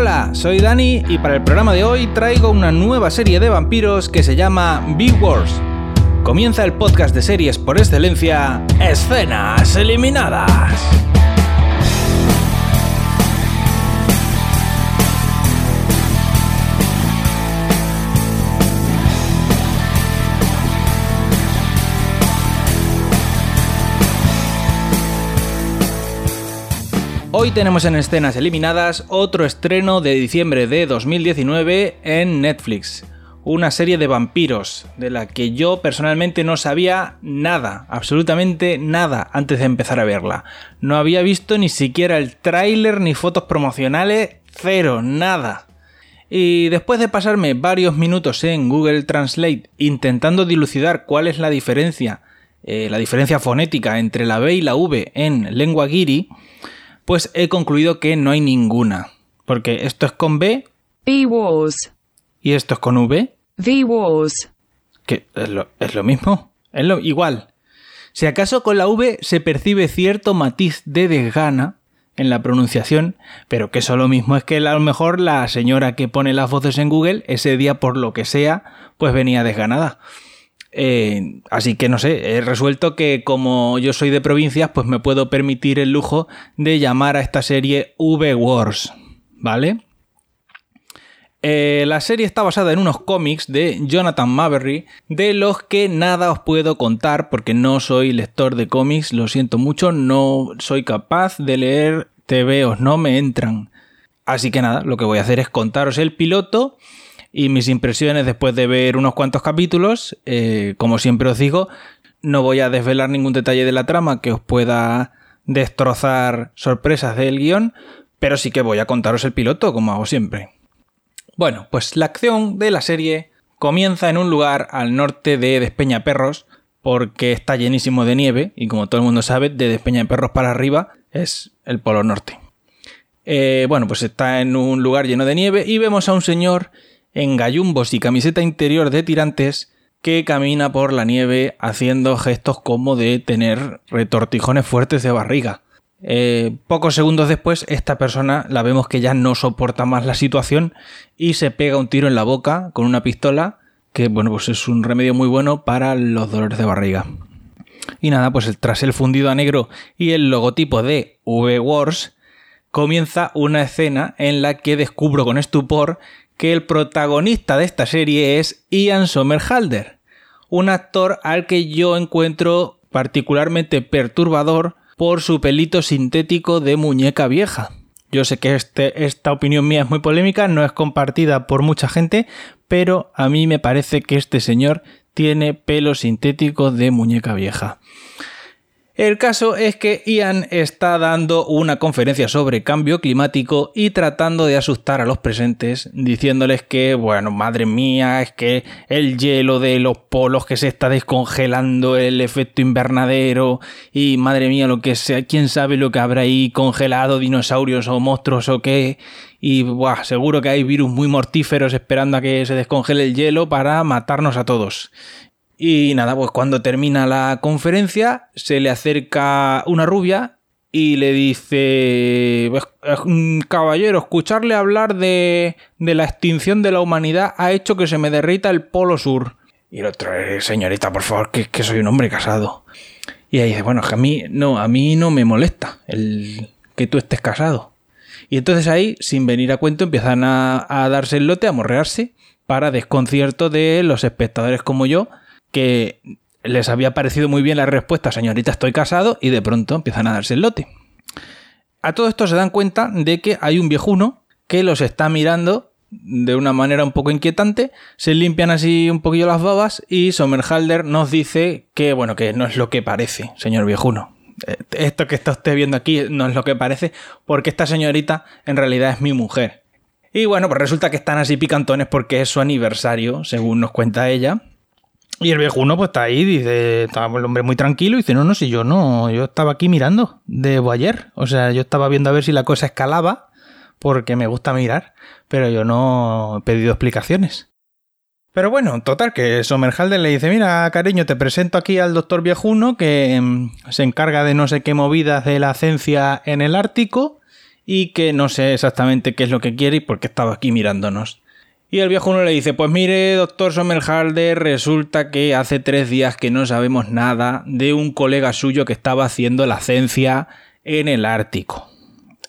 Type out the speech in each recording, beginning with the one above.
Hola, soy Dani y para el programa de hoy traigo una nueva serie de vampiros que se llama Big Wars. Comienza el podcast de series por excelencia, Escenas Eliminadas. Hoy tenemos en escenas eliminadas otro estreno de diciembre de 2019 en Netflix. Una serie de vampiros, de la que yo personalmente no sabía nada, absolutamente nada, antes de empezar a verla. No había visto ni siquiera el tráiler ni fotos promocionales, cero, nada. Y después de pasarme varios minutos en Google Translate intentando dilucidar cuál es la diferencia, eh, la diferencia fonética entre la B y la V en lengua guiri, pues he concluido que no hay ninguna. Porque esto es con B. B-Wars. Y esto es con V. V-Wars. Que es lo, mismo. Es lo igual. Si acaso con la V se percibe cierto matiz de desgana en la pronunciación, pero que eso lo mismo es que a lo mejor la señora que pone las voces en Google ese día por lo que sea, pues venía desganada. Eh, así que no sé, he resuelto que como yo soy de provincias, pues me puedo permitir el lujo de llamar a esta serie V-Wars, ¿vale? Eh, la serie está basada en unos cómics de Jonathan Maberry, de los que nada os puedo contar porque no soy lector de cómics, lo siento mucho, no soy capaz de leer TVOs, no me entran. Así que nada, lo que voy a hacer es contaros el piloto y mis impresiones después de ver unos cuantos capítulos. Eh, como siempre os digo, no voy a desvelar ningún detalle de la trama que os pueda destrozar sorpresas del guion, pero sí que voy a contaros el piloto, como hago siempre. Bueno, pues la acción de la serie comienza en un lugar al norte de Despeñaperros, porque está llenísimo de nieve, y como todo el mundo sabe, de Despeñaperros para arriba es el Polo Norte. Eh, bueno, pues está en un lugar lleno de nieve y vemos a un señor en gallumbos y camiseta interior de tirantes que camina por la nieve haciendo gestos como de tener retortijones fuertes de barriga. Eh, pocos segundos después, esta persona la vemos que ya no soporta más la situación y se pega un tiro en la boca con una pistola, que bueno, pues es un remedio muy bueno para los dolores de barriga. Y nada, pues tras el fundido a negro y el logotipo de V-Wars, comienza una escena en la que descubro con estupor que el protagonista de esta serie es Ian Somerhalder, un actor al que yo encuentro particularmente perturbador por su pelito sintético de muñeca vieja. Yo sé que este, esta opinión mía es muy polémica, no es compartida por mucha gente, pero a mí me parece que este señor tiene pelo sintético de muñeca vieja. El caso es que Ian está dando una conferencia sobre cambio climático y tratando de asustar a los presentes, diciéndoles que, bueno, madre mía, es que el hielo de los polos que se está descongelando, el efecto invernadero, y madre mía, lo que sea, quién sabe lo que habrá ahí congelado, dinosaurios o monstruos o qué, y buah, seguro que hay virus muy mortíferos esperando a que se descongele el hielo para matarnos a todos. Y nada, pues cuando termina la conferencia, se le acerca una rubia y le dice, pues, caballero, escucharle hablar de, de la extinción de la humanidad ha hecho que se me derrita el polo sur. Y el otro, eh, señorita, por favor, que, que soy un hombre casado. Y ahí dice, bueno, que a mí no, a mí no me molesta el que tú estés casado. Y entonces ahí, sin venir a cuento, empiezan a, a darse el lote, a morrearse, para desconcierto de los espectadores como yo, que les había parecido muy bien la respuesta, señorita, estoy casado, y de pronto empiezan a darse el lote. A todo esto se dan cuenta de que hay un viejuno que los está mirando de una manera un poco inquietante, se limpian así un poquillo las babas y Sommerhalder nos dice que, bueno, que no es lo que parece, señor viejuno. Eh, esto que está usted viendo aquí no es lo que parece, porque esta señorita en realidad es mi mujer. Y bueno, pues resulta que están así picantones porque es su aniversario, según nos cuenta ella. Y el viejuno pues está ahí, dice, estaba el hombre muy tranquilo y dice, no, no, si yo no, yo estaba aquí mirando de ayer. O sea, yo estaba viendo a ver si la cosa escalaba, porque me gusta mirar, pero yo no he pedido explicaciones. Pero bueno, total, que Somerhalder le dice, mira, cariño, te presento aquí al doctor viejuno que mm, se encarga de no sé qué movidas de la ciencia en el Ártico y que no sé exactamente qué es lo que quiere y por qué estaba aquí mirándonos. Y el viejo uno le dice, pues mire, doctor Sommerhalder, resulta que hace tres días que no sabemos nada de un colega suyo que estaba haciendo la ciencia en el Ártico.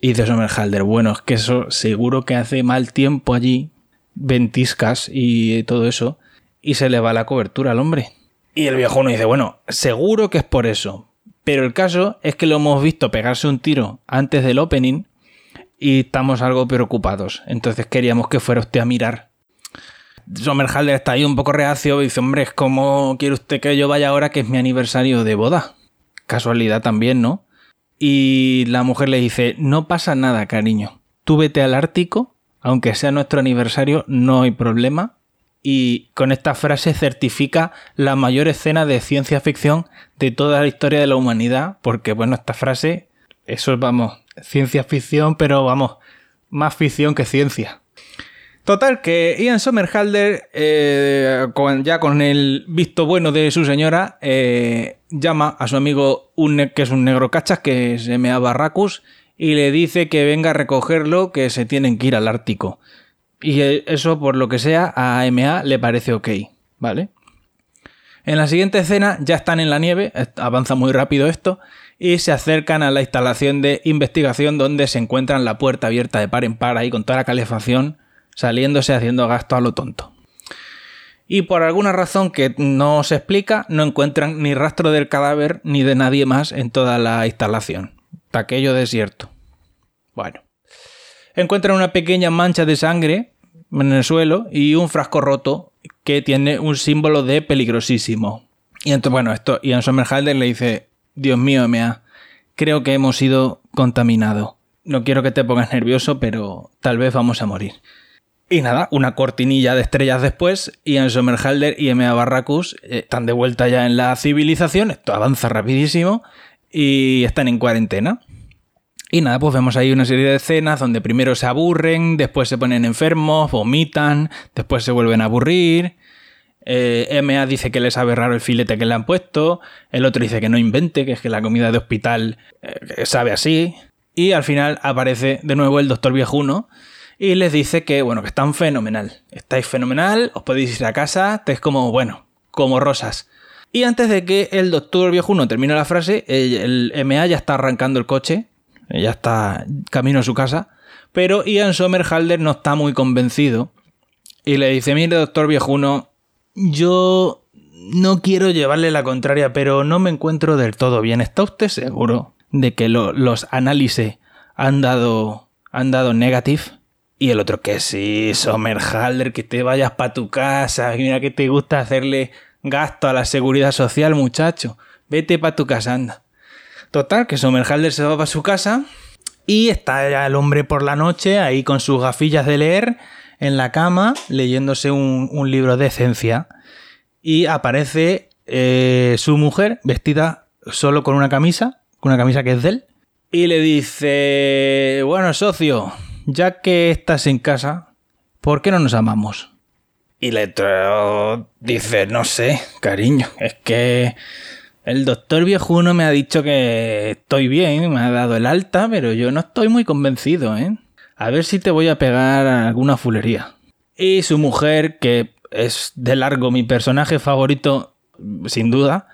Y dice Sommerhalder, bueno, es que eso seguro que hace mal tiempo allí, ventiscas y todo eso, y se le va la cobertura al hombre. Y el viejo uno dice, bueno, seguro que es por eso. Pero el caso es que lo hemos visto pegarse un tiro antes del opening y estamos algo preocupados. Entonces queríamos que fuera usted a mirar. Sommerhalder está ahí un poco reacio y dice, hombre, ¿cómo quiere usted que yo vaya ahora que es mi aniversario de boda? Casualidad también, ¿no? Y la mujer le dice, no pasa nada, cariño. Tú vete al Ártico, aunque sea nuestro aniversario, no hay problema. Y con esta frase certifica la mayor escena de ciencia ficción de toda la historia de la humanidad, porque bueno, esta frase, eso es, vamos, ciencia ficción, pero vamos, más ficción que ciencia. Total, que Ian Somerhalder, eh, ya con el visto bueno de su señora, eh, llama a su amigo, un, que es un negro cachas, que se llama Barracus, y le dice que venga a recogerlo, que se tienen que ir al Ártico. Y eso, por lo que sea, a MA le parece ok, ¿vale? En la siguiente escena ya están en la nieve, avanza muy rápido esto, y se acercan a la instalación de investigación donde se encuentran la puerta abierta de par en par ahí con toda la calefacción saliéndose haciendo gasto a lo tonto. Y por alguna razón que no se explica, no encuentran ni rastro del cadáver ni de nadie más en toda la instalación. Aquello desierto. Bueno. Encuentran una pequeña mancha de sangre en el suelo y un frasco roto que tiene un símbolo de peligrosísimo. Y entonces, bueno, esto, Ian le dice, Dios mío, Mea, creo que hemos sido contaminados. No quiero que te pongas nervioso, pero tal vez vamos a morir. Y nada, una cortinilla de estrellas después, Ian Sommerhalder y M.A. Barracus eh, están de vuelta ya en la civilización, esto avanza rapidísimo, y están en cuarentena. Y nada, pues vemos ahí una serie de escenas donde primero se aburren, después se ponen enfermos, vomitan, después se vuelven a aburrir. Eh, MA dice que le sabe raro el filete que le han puesto, el otro dice que no invente, que es que la comida de hospital eh, sabe así. Y al final aparece de nuevo el doctor viejuno y les dice que, bueno, que están fenomenal. Estáis fenomenal, os podéis ir a casa, estáis como, bueno, como rosas. Y antes de que el doctor viejuno termine la frase, el, MA ya está arrancando el coche, ya está camino a su casa, pero Ian Somerhalder no está muy convencido y le dice, mire doctor viejuno, yo no quiero llevarle la contraria, pero no me encuentro del todo bien. ¿Está usted seguro de que los análisis han dado, han dado? Y el otro, que sí, Somerhalder, que te vayas para tu casa. Mira que te gusta hacerle gasto a la seguridad social, muchacho. Vete para tu casa, anda. Total, que Somerhalder se va para su casa y está el hombre por la noche ahí con sus gafillas de leer en la cama leyéndose un, libro de esencia. Y aparece eh, su mujer vestida solo con una camisa, con una camisa que es de él. Y le dice, bueno, socio, ya que estás en casa, ¿por qué no nos amamos? Y Letro dice, no sé, cariño, es que el doctor viejuno me ha dicho que estoy bien, me ha dado el alta, pero yo no estoy muy convencido, ¿eh? A ver si te voy a pegar alguna fulería. Y su mujer, que es de largo mi personaje favorito, sin duda,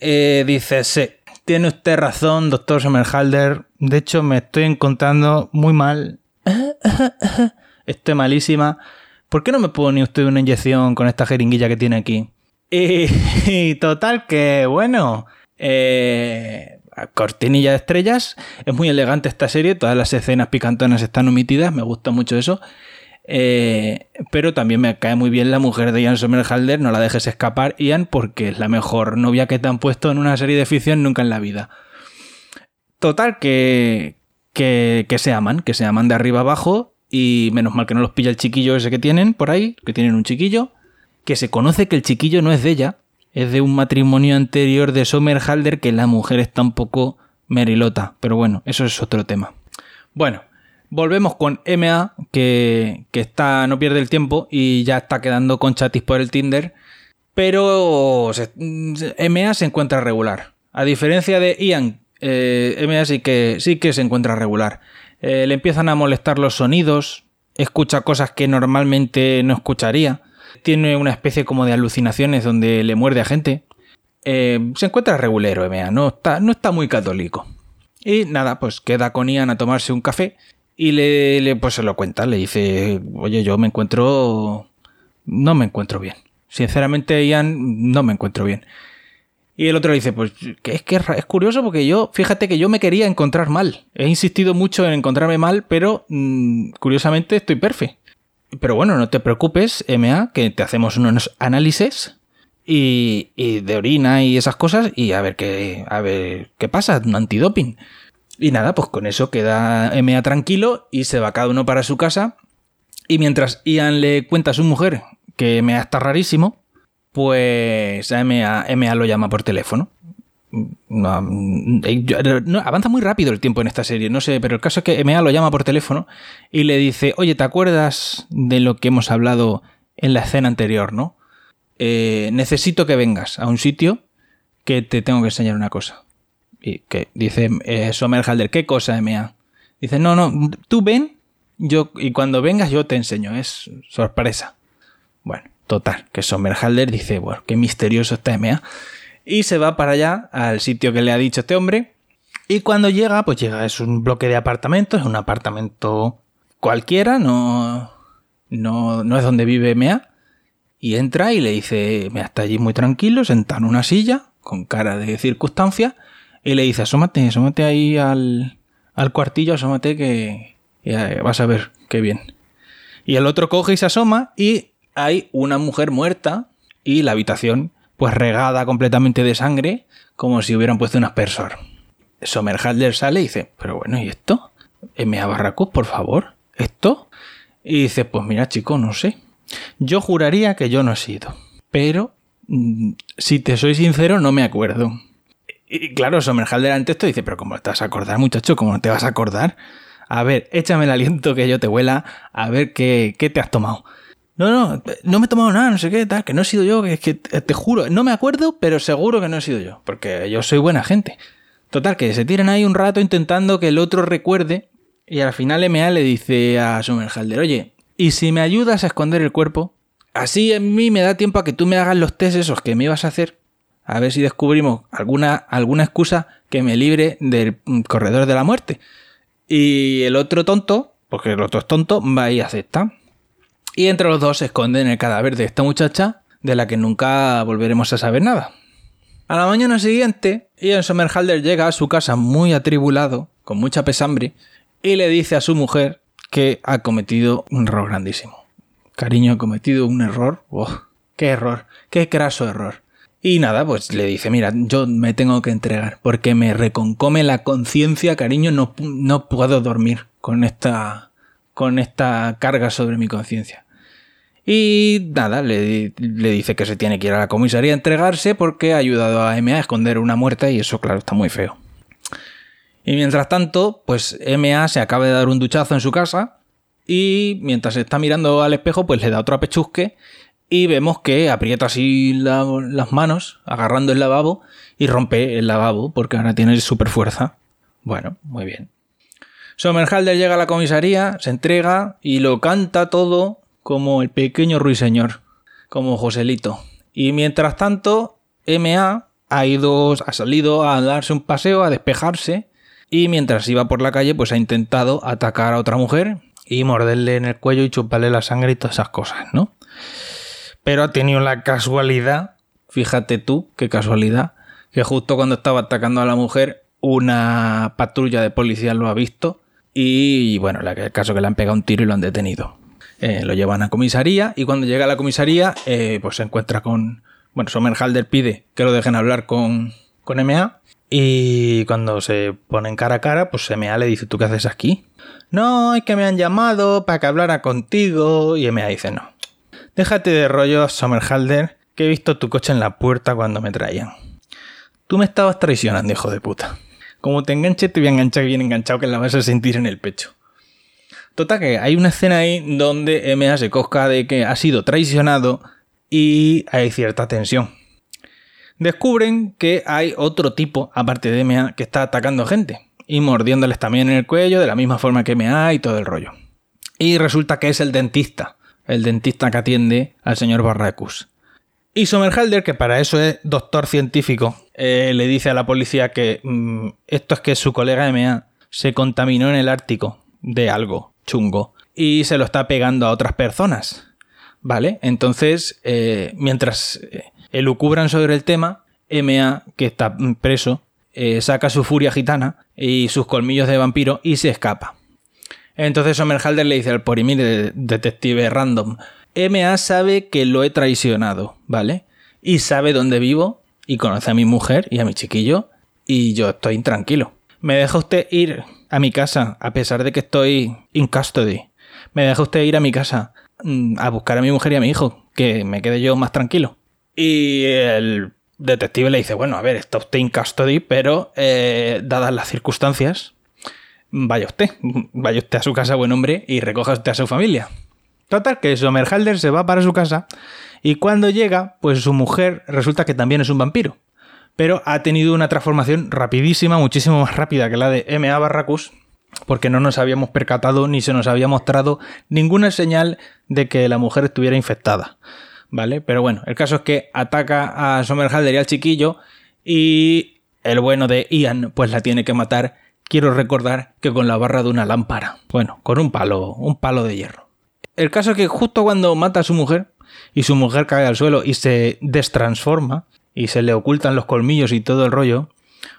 eh, dice, sí, tiene usted razón, doctor Sommerhalder. De hecho, me estoy encontrando muy mal Estoy malísima. ¿Por qué no me pone usted una inyección con esta jeringuilla que tiene aquí? Y, total, que bueno. Eh, cortinilla de estrellas. Es muy elegante esta serie. Todas las escenas picantonas están omitidas. Me gusta mucho eso. Eh, pero también me cae muy bien la mujer de Ian Somerhalder. No la dejes escapar, Ian, porque es la mejor novia que te han puesto en una serie de ficción nunca en la vida. Total, que, que, se aman, que se aman de arriba abajo y menos mal que no los pilla el chiquillo ese que tienen por ahí, que tienen un chiquillo, que se conoce que el chiquillo no es de ella, es de un matrimonio anterior de Somerhalder que la mujer está un poco merilota, pero bueno, eso es otro tema. Bueno, volvemos con MA, que, que está, no pierde el tiempo y ya está quedando con chatis por el Tinder, pero MA se encuentra regular. A diferencia de Ian, eh, MA sí que, sí que se encuentra regular. Eh, le empiezan a molestar los sonidos, escucha cosas que normalmente no escucharía, tiene una especie como de alucinaciones donde le muerde a gente. Eh, se encuentra regulero, MA, no está, no está muy católico. Y nada, pues queda con Ian a tomarse un café y le, le, pues se lo cuenta, le dice, oye, yo me encuentro... no me encuentro bien. Sinceramente, Ian, no me encuentro bien. Y el otro le dice, pues que es que es curioso porque yo, fíjate que yo me quería encontrar mal. He insistido mucho en encontrarme mal, pero mmm, curiosamente estoy perfecto. Pero bueno, no te preocupes, MA, que te hacemos unos análisis y, y, de orina y esas cosas y a ver qué, a ver qué pasa, un antidoping. Y nada, pues con eso queda MA tranquilo y se va cada uno para su casa. Y mientras Ian le cuenta a su mujer que MA está rarísimo, pues MA, MA lo llama por teléfono. No, no, avanza muy rápido el tiempo en esta serie, no sé, pero el caso es que MA lo llama por teléfono y le dice, oye, ¿te acuerdas de lo que hemos hablado en la escena anterior, no? Eh, necesito que vengas a un sitio que te tengo que enseñar una cosa. Y que dice eh, Somerhalder, ¿qué cosa, MA? Dice, no, no, tú ven, yo, y cuando vengas yo te enseño, es sorpresa. Bueno, total, que Somerhalder dice, bueno, qué misterioso está MA. Y se va para allá, al sitio que le ha dicho este hombre. Y cuando llega, pues llega, es un bloque de apartamentos, es un apartamento cualquiera, no, no, no es donde vive MA. Y entra y le dice, me está allí muy tranquilo, sentado en una silla, con cara de circunstancia, y le dice, asómate, asómate ahí al, al cuartillo, asómate que, que vas a ver qué bien. Y el otro coge y se asoma y hay una mujer muerta y la habitación pues regada completamente de sangre como si hubieran puesto un aspersor. Somerhalder sale y dice, pero bueno, ¿y esto? M.A. Barracus, por favor, ¿esto? Y dice, pues mira chico, no sé. Yo juraría que yo no he sido. Pero, mm, si te soy sincero, no me acuerdo. Y claro, Somerhalder ante esto dice, pero ¿cómo te vas a acordar, muchacho? ¿Cómo no te vas a acordar? A ver, échame el aliento que yo te huela, a ver qué, qué te has tomado. No, no, no me he tomado nada, no sé qué, tal, que no he sido yo, que es que te juro, no me acuerdo, pero seguro que no he sido yo, porque yo soy buena gente. Total, que se tiran ahí un rato intentando que el otro recuerde, y al final MA le dice a Somerhalder, oye, ¿y si me ayudas a esconder el cuerpo? Así en mí me da tiempo a que tú me hagas los test esos que me ibas a hacer, a ver si descubrimos alguna, alguna excusa que me libre del corredor de la muerte. Y el otro tonto, porque el otro es tonto, va y acepta. Y entre los dos se esconden el cadáver de esta muchacha, de la que nunca volveremos a saber nada. A la mañana siguiente, Ian Somerhalder llega a su casa muy atribulado, con mucha pesambre, y le dice a su mujer que ha cometido un error grandísimo. Cariño, he cometido un error. Oh, ¡Qué error! ¡Qué craso error! Y nada, pues le dice, mira, yo me tengo que entregar, porque me reconcome la conciencia, cariño, no, no puedo dormir con esta, con esta carga sobre mi conciencia. Y nada, le, le, dice que se tiene que ir a la comisaría a entregarse porque ha ayudado a MA a esconder una muerta y eso, claro, está muy feo. Y mientras tanto, pues MA se acaba de dar un duchazo en su casa y mientras está mirando al espejo, pues le da otro apechusque y vemos que aprieta así la, las manos, agarrando el lavabo, y rompe el lavabo, porque ahora tiene super fuerza. Bueno, muy bien. Somerhalder llega a la comisaría, se entrega y lo canta todo como el pequeño ruiseñor, como Joselito. Y mientras tanto, MA ha ido, ha salido a darse un paseo, a despejarse, y mientras iba por la calle, pues ha intentado atacar a otra mujer y morderle en el cuello y chuparle la sangre y todas esas cosas, ¿no? pero ha tenido la casualidad, fíjate tú, qué casualidad, que justo cuando estaba atacando a la mujer, una patrulla de policía lo ha visto y, bueno, el caso que le han pegado un tiro y lo han detenido. Eh, lo llevan a comisaría y cuando llega a la comisaría, eh, pues se encuentra con... Bueno, Somerhalder pide que lo dejen hablar con, con MA y cuando se ponen cara a cara, pues MA le dice, ¿tú qué haces aquí? No, es que me han llamado para que hablara contigo y MA dice, no, Déjate de rollo, Somerhalder, que he visto tu coche en la puerta cuando me traían. Tú me estabas traicionando, hijo de puta. Como te enganche, te voy a enganchar bien enganchado que la vas a sentir en el pecho. Total que hay una escena ahí donde MA se cosca de que ha sido traicionado y hay cierta tensión. Descubren que hay otro tipo, aparte de MA, que está atacando gente. y mordiéndoles también en el cuello de la misma forma que MA y todo el rollo. Y resulta que es el dentista, el dentista que atiende al señor Barracus. Y Somerhalder, que para eso es doctor científico, eh, le dice a la policía que mm, esto es que su colega MA se contaminó en el Ártico de algo chungo y se lo está pegando a otras personas. ¿Vale? Entonces, eh, mientras eh, elucubran sobre el tema, MA, que está preso, saca su furia gitana y sus colmillos de vampiro y se escapa. Entonces Somerhalder le dice al Porimir, detective random, MA sabe que lo he traicionado, ¿vale? Y sabe dónde vivo y conoce a mi mujer y a mi chiquillo y yo estoy intranquilo. ¿Me deja usted ir a mi casa a pesar de que estoy in custody? ¿Me deja usted ir a mi casa mm, a buscar a mi mujer y a mi hijo? Que me quede yo más tranquilo. Y el detective le dice, bueno, a ver, está usted in custody, pero eh, dadas las circunstancias, vaya usted, vaya usted a su casa, buen hombre, y recoja usted a su familia. Total, que Somerhalder se va para su casa y cuando llega, pues su mujer resulta que también es un vampiro. Pero ha tenido una transformación rapidísima, muchísimo más rápida que la de M.A. Barracus, porque no nos habíamos percatado ni se nos había mostrado ninguna señal de que la mujer estuviera infectada. ¿Vale? Pero bueno, el caso es que ataca a Somerhalder y al chiquillo y el bueno de Ian pues la tiene que matar. Quiero recordar que con la barra de una lámpara. Bueno, con un palo, un palo de hierro. El caso es que justo cuando mata a su mujer y su mujer cae al suelo y se destransforma y se le ocultan los colmillos y todo el rollo,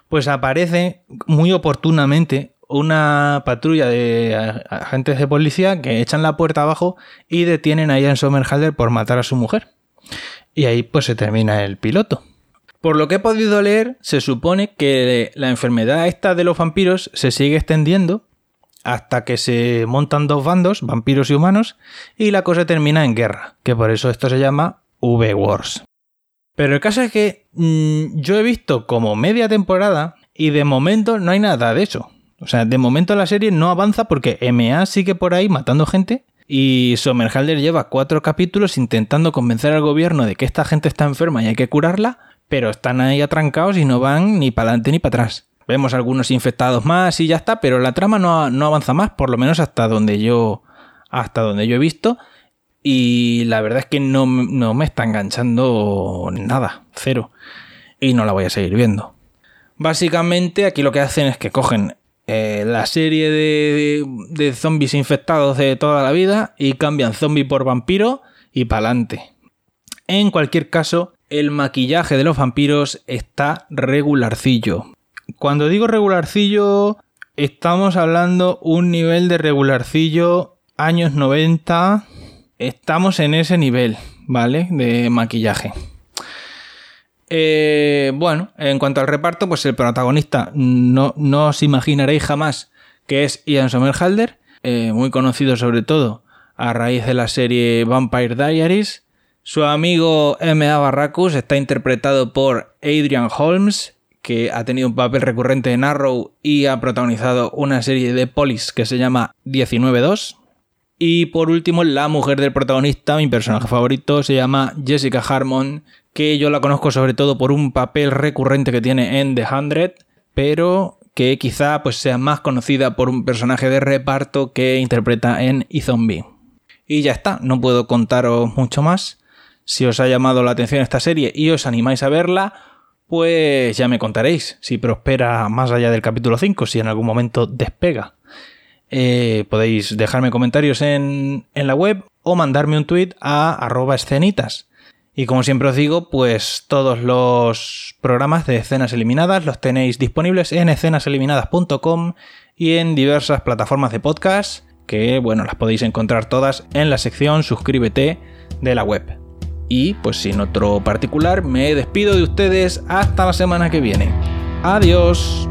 pues aparece muy oportunamente una patrulla de agentes de policía que echan la puerta abajo y detienen a Ian Somerhalder por matar a su mujer. Y ahí pues se termina el piloto. Por lo que he podido leer, se supone que la enfermedad esta de los vampiros se sigue extendiendo hasta que se montan dos bandos, vampiros y humanos, y la cosa termina en guerra, que por eso esto se llama V-Wars. Pero el caso es que mmm, yo he visto como media temporada y de momento no hay nada de eso. O sea, de momento la serie no avanza porque MA sigue por ahí matando gente y Somerhalder lleva cuatro capítulos intentando convencer al gobierno de que esta gente está enferma y hay que curarla, pero están ahí atrancados y no van ni para adelante ni para atrás. Vemos algunos infectados más y ya está, pero la trama no, no avanza más, por lo menos hasta donde yo hasta donde yo he visto. Y la verdad es que no, no me está enganchando nada, cero. Y no la voy a seguir viendo. Básicamente aquí lo que hacen es que cogen eh, la serie de, de, zombies infectados de toda la vida y cambian zombie por vampiro y pa'lante. En cualquier caso, el maquillaje de los vampiros está regularcillo. Cuando digo regularcillo, estamos hablando un nivel de regularcillo años 90. Estamos en ese nivel, ¿vale? De maquillaje. Eh, bueno, en cuanto al reparto, pues el protagonista no, no os imaginaréis jamás que es Ian Somerhalder, eh, muy conocido sobre todo a raíz de la serie Vampire Diaries. Su amigo M.A. Barracus está interpretado por Adrian Holmes, que ha tenido un papel recurrente en Arrow y ha protagonizado una serie de polis que se llama 19-2. Y por último, la mujer del protagonista, mi personaje favorito, se llama Jessica Harmon, que yo la conozco sobre todo por un papel recurrente que tiene en The Hundred, pero que quizá pues, sea más conocida por un personaje de reparto que interpreta en E-Zombie. Y ya está, no puedo contaros mucho más. Si os ha llamado la atención esta serie y os animáis a verla, pues ya me contaréis si prospera más allá del capítulo 5, si en algún momento despega. Eh, podéis dejarme comentarios en, en, la web o mandarme un tweet a arroba escenitas. Y como siempre os digo, pues todos los programas de escenas eliminadas los tenéis disponibles en escenaseliminadas.com y en diversas plataformas de podcast, que bueno, las podéis encontrar todas en la sección suscríbete de la web. Y pues sin otro particular, me despido de ustedes hasta la semana que viene. Adiós.